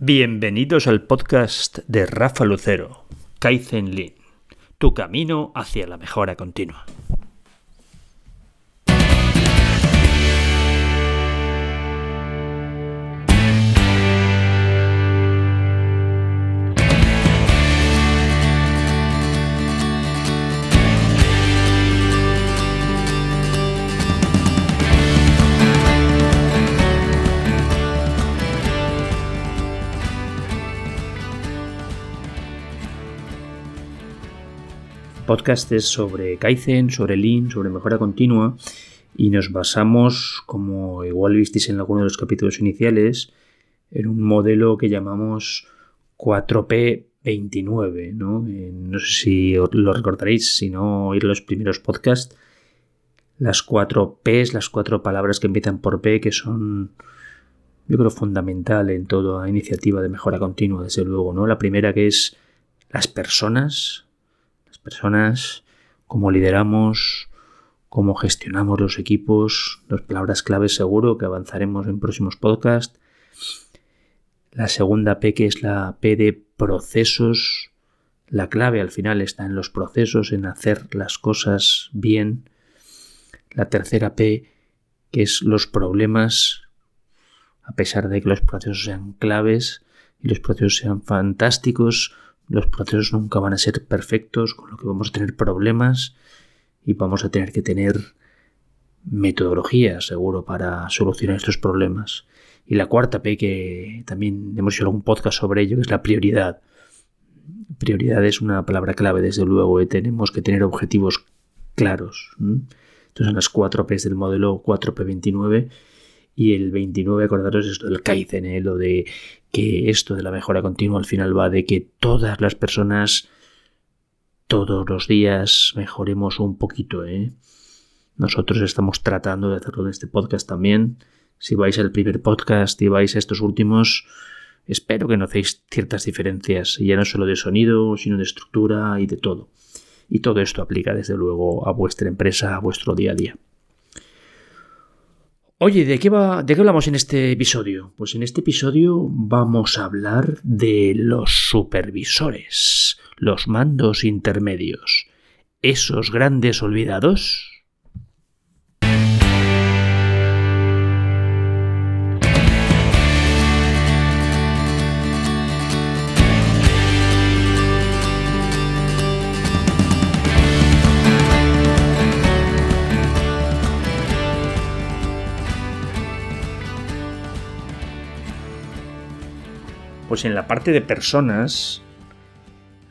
Bienvenidos al podcast de Rafa Lucero, Kaizen Lean, tu camino hacia la mejora continua. Podcast es sobre Kaizen, sobre Lean, sobre mejora continua y nos basamos, como igual visteis en alguno de los capítulos iniciales, en un modelo que llamamos 4P29. ¿no? Eh, no sé si lo recordaréis, si no oír los primeros podcasts. Las cuatro Ps, las cuatro palabras que empiezan por P, que son, yo creo, fundamental en toda iniciativa de mejora continua, desde luego. ¿no? La primera que es las personas, personas, cómo lideramos, cómo gestionamos los equipos, dos palabras claves seguro que avanzaremos en próximos podcasts. La segunda P que es la P de procesos. La clave al final está en los procesos, en hacer las cosas bien. La tercera P que es los problemas, a pesar de que los procesos sean claves y los procesos sean fantásticos, los procesos nunca van a ser perfectos, con lo que vamos a tener problemas y vamos a tener que tener metodología, seguro, para solucionar estos problemas. Y la cuarta P, que también hemos hecho algún podcast sobre ello, que es la prioridad. Prioridad es una palabra clave, desde luego, y tenemos que tener objetivos claros. Entonces, son las cuatro P del modelo 4P29 y el 29, acordaros esto del Kaizen, ¿eh? lo de esto de la mejora continua al final va de que todas las personas todos los días mejoremos un poquito. ¿eh? Nosotros estamos tratando de hacerlo en este podcast también. Si vais al primer podcast y vais a estos últimos, espero que nocéis ciertas diferencias, ya no solo de sonido, sino de estructura y de todo. Y todo esto aplica desde luego a vuestra empresa, a vuestro día a día. Oye, ¿de qué, va, ¿de qué hablamos en este episodio? Pues en este episodio vamos a hablar de los supervisores, los mandos intermedios, esos grandes olvidados Pues en la parte de personas,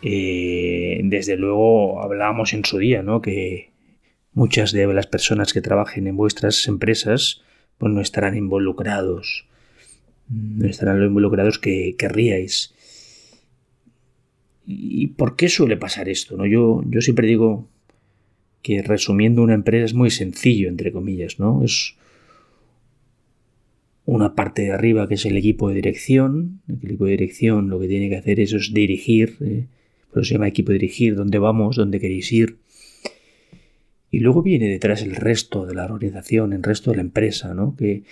eh, desde luego hablábamos en su día, ¿no? Que muchas de las personas que trabajen en vuestras empresas pues no estarán involucrados, no estarán lo involucrados que querríais. ¿Y por qué suele pasar esto? ¿no? Yo, yo siempre digo que resumiendo una empresa es muy sencillo, entre comillas, ¿no? Es una parte de arriba que es el equipo de dirección. El equipo de dirección lo que tiene que hacer eso es dirigir, eh, por eso se llama equipo de dirigir, dónde vamos, dónde queréis ir. Y luego viene detrás el resto de la organización, el resto de la empresa, ¿no? que,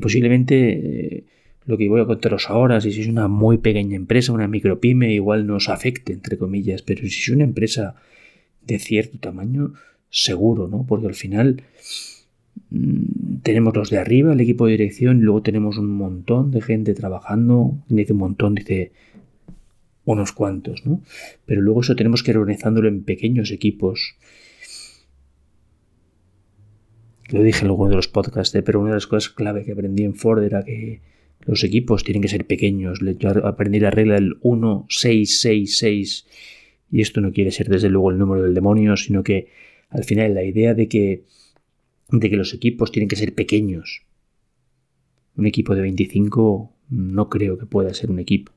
posiblemente eh, lo que voy a contaros ahora, si sois una muy pequeña empresa, una micropyme, igual nos afecte, entre comillas, pero si es una empresa de cierto tamaño, seguro, ¿no? porque al final Mm, tenemos los de arriba, el equipo de dirección, y luego tenemos un montón de gente trabajando. Dice un montón, dice unos cuantos, ¿no? Pero luego eso tenemos que ir organizándolo en pequeños equipos. Lo dije en alguno de los podcasts, ¿eh? pero una de las cosas clave que aprendí en Ford era que los equipos tienen que ser pequeños. Yo aprendí la regla del 1, 6, 6, 6. Y esto no quiere ser desde luego el número del demonio, sino que al final la idea de que de que los equipos tienen que ser pequeños. Un equipo de 25 no creo que pueda ser un equipo.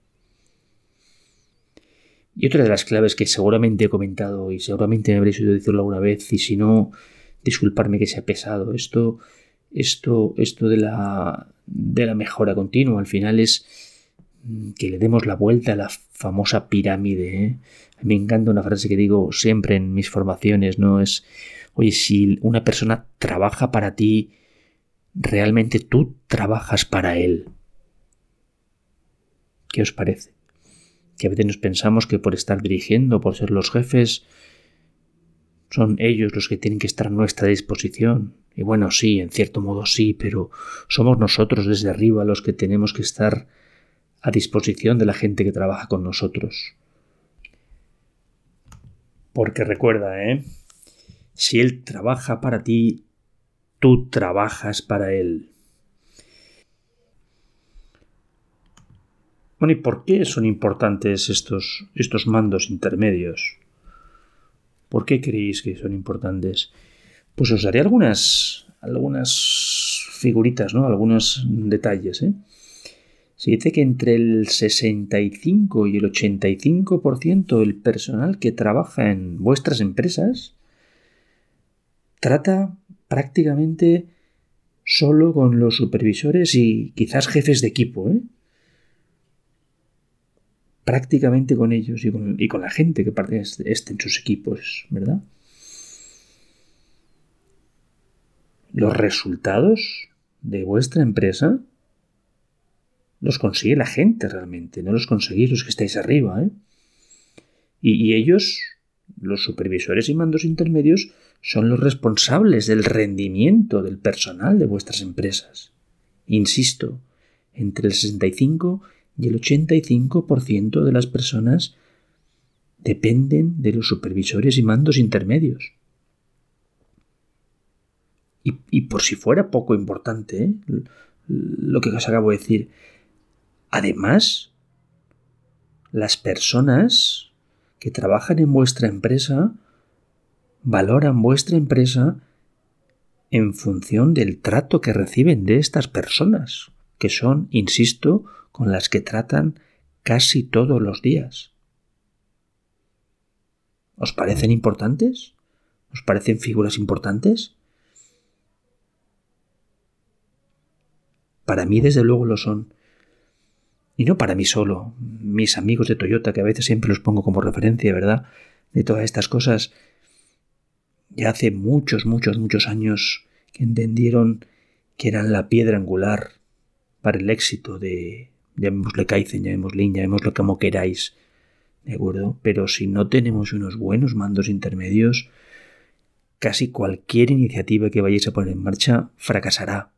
Y otra de las claves que seguramente he comentado y seguramente me habréis oído decirlo alguna vez y si no, disculparme que sea pesado. Esto, esto, esto de la, de la mejora continua al final es que le demos la vuelta a la famosa pirámide. ¿eh? me encanta una frase que digo siempre en mis formaciones, ¿no? Es Oye, si una persona trabaja para ti, realmente tú trabajas para él. ¿Qué os parece? Que a veces nos pensamos que por estar dirigiendo, por ser los jefes, son ellos los que tienen que estar a nuestra disposición. Y bueno, sí, en cierto modo sí, pero somos nosotros desde arriba los que tenemos que estar a disposición de la gente que trabaja con nosotros. Porque recuerda, ¿eh? Si Él trabaja para ti, tú trabajas para Él. Bueno, ¿y por qué son importantes estos, estos mandos intermedios? ¿Por qué creéis que son importantes? Pues os daré algunas, algunas figuritas, ¿no? Algunos detalles, ¿eh? Se dice que entre el 65 y el 85% del personal que trabaja en vuestras empresas trata prácticamente solo con los supervisores y quizás jefes de equipo, ¿eh? prácticamente con ellos y con, la gente que parte este en sus equipos, ¿verdad? Los resultados de vuestra empresa los consigue la gente realmente, no los conseguís los que estáis arriba. ¿eh? Y, y ellos, los supervisores y mandos intermedios, son los responsables del rendimiento del personal de vuestras empresas. Insisto, entre el 65 y el 85% de las personas dependen de los supervisores y mandos intermedios. Y, por si fuera poco importante ¿eh? lo que os acabo de decir, además, las personas que trabajan en vuestra empresa valoran vuestra empresa en función del trato que reciben de estas personas, que son, insisto, con las que tratan casi todos los días. ¿Os parecen importantes? ¿Os parecen figuras importantes? Para mí desde luego lo son. Y no para mí solo, mis amigos de Toyota, que a veces siempre los pongo como referencia, ¿verdad? De todas estas cosas, ya hace muchos, muchos, muchos años que entendieron que eran la piedra angular para el éxito de, llamémosle Kaizen, llamémosle Lean, llamémoslo como queráis, ¿de acuerdo? Pero si no tenemos unos buenos mandos intermedios, casi cualquier iniciativa que vayáis a poner en marcha fracasará.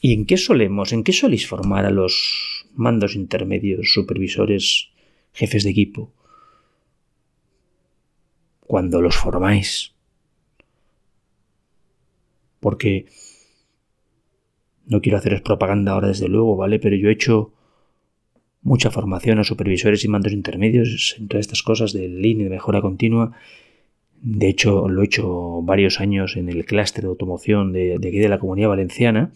¿Y en qué solemos, en qué soléis formar a los mandos intermedios, supervisores, jefes de equipo? Cuando los formáis. Porque no quiero haceros propaganda ahora, desde luego, ¿vale? Pero yo he hecho mucha formación a supervisores y mandos intermedios en todas estas cosas de línea de mejora continua. De hecho, lo he hecho varios años en el clúster de automoción de, aquí de la Comunidad Valenciana,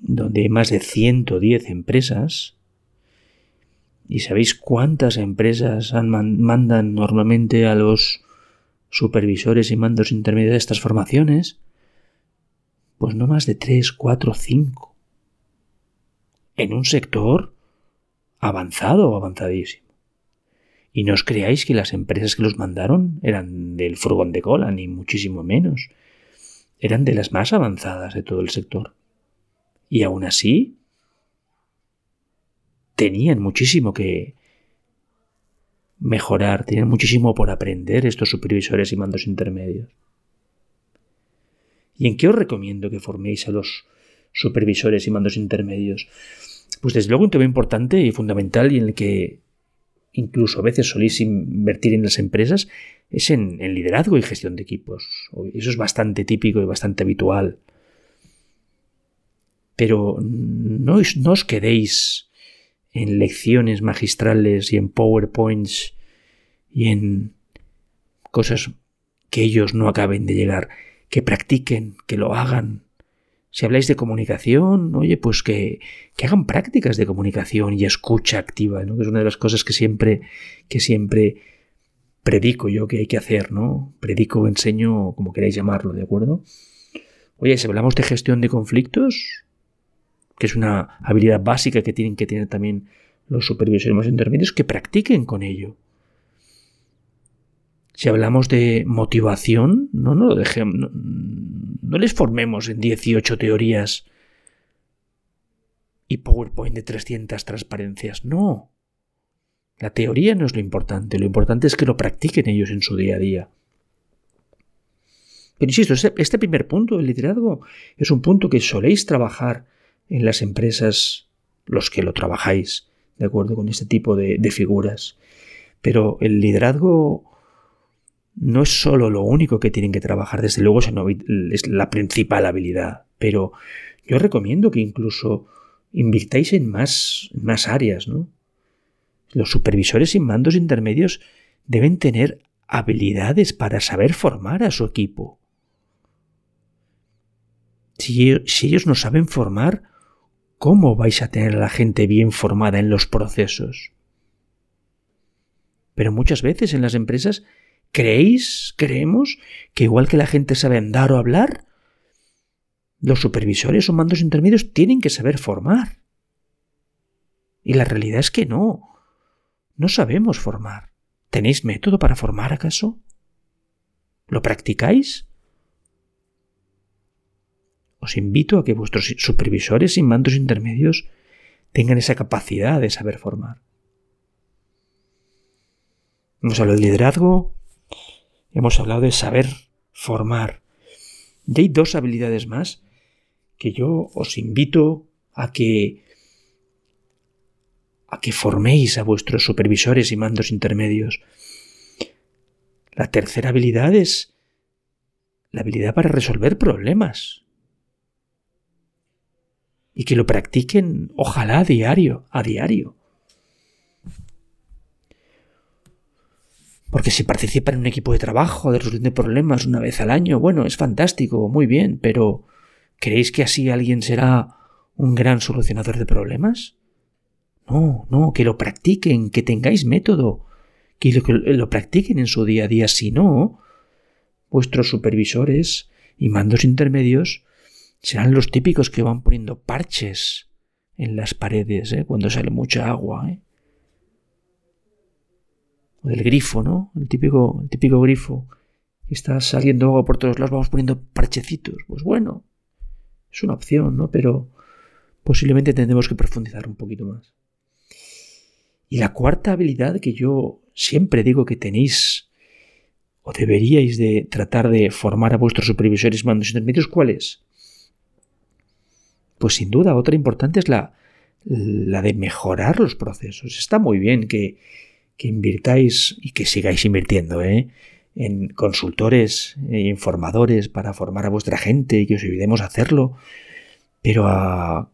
donde hay más de 110 empresas. ¿Y sabéis cuántas empresas mandan normalmente a los supervisores y mandos intermedios de estas formaciones? Pues no más de 3, 4, 5. En un sector avanzado o avanzadísimo. Y no os creáis que las empresas que los mandaron eran del furgón de cola, ni muchísimo menos. Eran de las más avanzadas de todo el sector. Y aún así, tenían muchísimo que mejorar, tenían muchísimo por aprender estos supervisores y mandos intermedios. ¿Y en qué os recomiendo que forméis a los supervisores y mandos intermedios? Pues desde luego un tema importante y fundamental y en el que incluso a veces solís invertir en las empresas es en, liderazgo y gestión de equipos. Eso es bastante típico y bastante habitual. Pero no, no os quedéis en lecciones magistrales y en PowerPoints y en cosas que ellos no acaben de llegar que practiquen, que lo hagan. Si habláis de comunicación, oye, pues que, que hagan prácticas de comunicación y escucha activa, ¿no? Que es una de las cosas que siempre, que siempre predico yo que hay que hacer, ¿no? Predico, enseño, como queráis llamarlo, ¿de acuerdo? Oye, si hablamos de gestión de conflictos, que es una habilidad básica que tienen que tener también los supervisores más intermedios, que practiquen con ello. Si hablamos de motivación, no, no dejemos, no, les formemos en 18 teorías y PowerPoint de 300 transparencias. No. La teoría no es lo importante, lo importante es que lo practiquen ellos en su día a día. Pero insisto, este, este primer punto del liderazgo es un punto que soléis trabajar en las empresas, los que lo trabajáis, de acuerdo con este tipo de, figuras. Pero el liderazgo no es solo lo único que tienen que trabajar, desde luego es la principal habilidad, pero yo recomiendo que incluso invirtáis en más, más áreas, ¿no? Los supervisores y mandos intermedios deben tener habilidades para saber formar a su equipo. Si ellos no saben formar, ¿cómo vais a tener a la gente bien formada en los procesos? Pero muchas veces en las empresas creéis, creemos, que igual que la gente sabe andar o hablar, los supervisores o mandos intermedios tienen que saber formar. Y la realidad es que no. No sabemos formar. ¿Tenéis método para formar acaso? ¿Lo practicáis? Os invito a que vuestros supervisores y mandos intermedios tengan esa capacidad de saber formar. Hemos hablado de liderazgo, hemos hablado de saber formar. Y hay dos habilidades más que yo os invito a que a que forméis a vuestros supervisores y mandos intermedios. La tercera habilidad es la habilidad para resolver problemas. Y que lo practiquen, ojalá a diario, a diario. Porque si participan en un equipo de trabajo, de resolución de problemas una vez al año, bueno, es fantástico, muy bien, pero ¿creéis que así alguien será un gran solucionador de problemas? No, no, que lo practiquen, que tengáis método, que lo, que lo practiquen en su día a día. Si no, vuestros supervisores y mandos intermedios serán los típicos que van poniendo parches en las paredes ¿eh? cuando sale mucha agua. ¿eh? o del grifo, ¿no? El típico, el típico grifo que está saliendo agua por todos lados, vamos poniendo parchecitos. Pues bueno, es una opción, ¿no? Pero posiblemente tendremos que profundizar un poquito más. Y la cuarta habilidad que yo siempre digo que tenéis o deberíais de tratar de formar a vuestros supervisores mandos intermedios, ¿cuál es? Pues sin duda, otra importante es la, la de mejorar los procesos. Está muy bien que, que invirtáis y que sigáis invirtiendo ¿eh? en consultores e informadores para formar a vuestra gente y que os ayudemos a hacerlo, pero a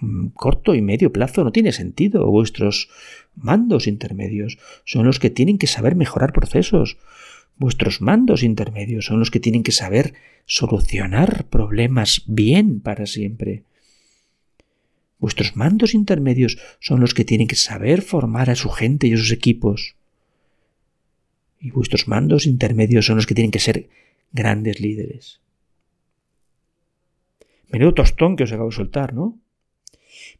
mm, corto y medio plazo no tiene sentido. Vuestros mandos intermedios son los que tienen que saber mejorar procesos. Vuestros mandos intermedios son los que tienen que saber solucionar problemas bien para siempre. Vuestros mandos intermedios son los que tienen que saber formar a su gente y a sus equipos. Y vuestros mandos intermedios son los que tienen que ser grandes líderes. Menudo tostón que os acabo de soltar, ¿no?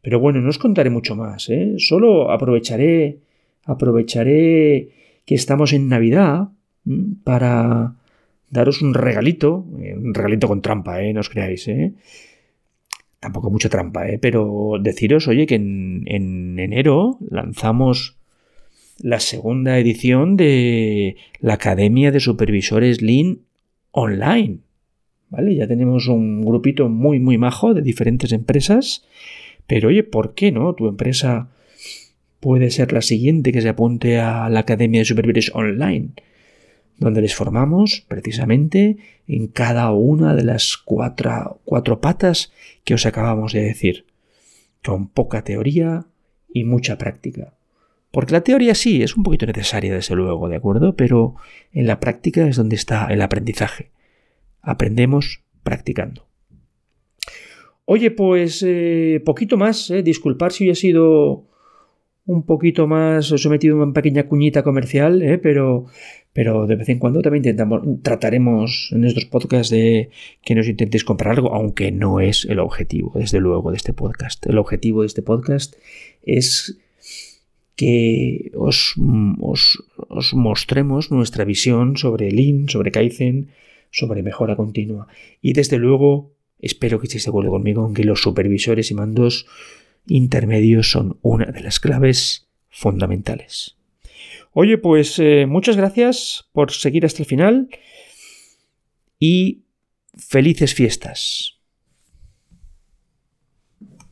Pero bueno, no os contaré mucho más, ¿eh? Solo aprovecharé, aprovecharé que estamos en Navidad para daros un regalito, eh, un regalito con trampa, ¿eh? No os creáis, ¿eh? Tampoco mucha trampa, ¿eh? pero deciros, oye, que en, enero lanzamos la segunda edición de la Academia de Supervisores Lean online. ¿Vale? Ya tenemos un grupito muy, muy majo de diferentes empresas. Pero oye, ¿por qué no? Tu empresa puede ser la siguiente que se apunte a la Academia de Supervisores Online donde les formamos precisamente en cada una de las cuatro, cuatro patas que os acabamos de decir, con poca teoría y mucha práctica. Porque la teoría sí es un poquito necesaria, desde luego, ¿de acuerdo? Pero en la práctica es donde está el aprendizaje. Aprendemos practicando. Oye, pues eh, poquito más, eh, disculpar si hoy he sido un poquito más, os he metido una pequeña cuñita comercial, eh, pero pero de vez en cuando también intentamos, trataremos en estos podcasts de que nos intentéis comprar algo, aunque no es el objetivo, desde luego, de este podcast. El objetivo de este podcast es que os, os, mostremos nuestra visión sobre Lean, sobre Kaizen, sobre mejora continua. Y desde luego, espero que estéis de acuerdo conmigo en que los supervisores y mandos intermedios son una de las claves fundamentales. Oye, pues eh, muchas gracias por seguir hasta el final y felices fiestas.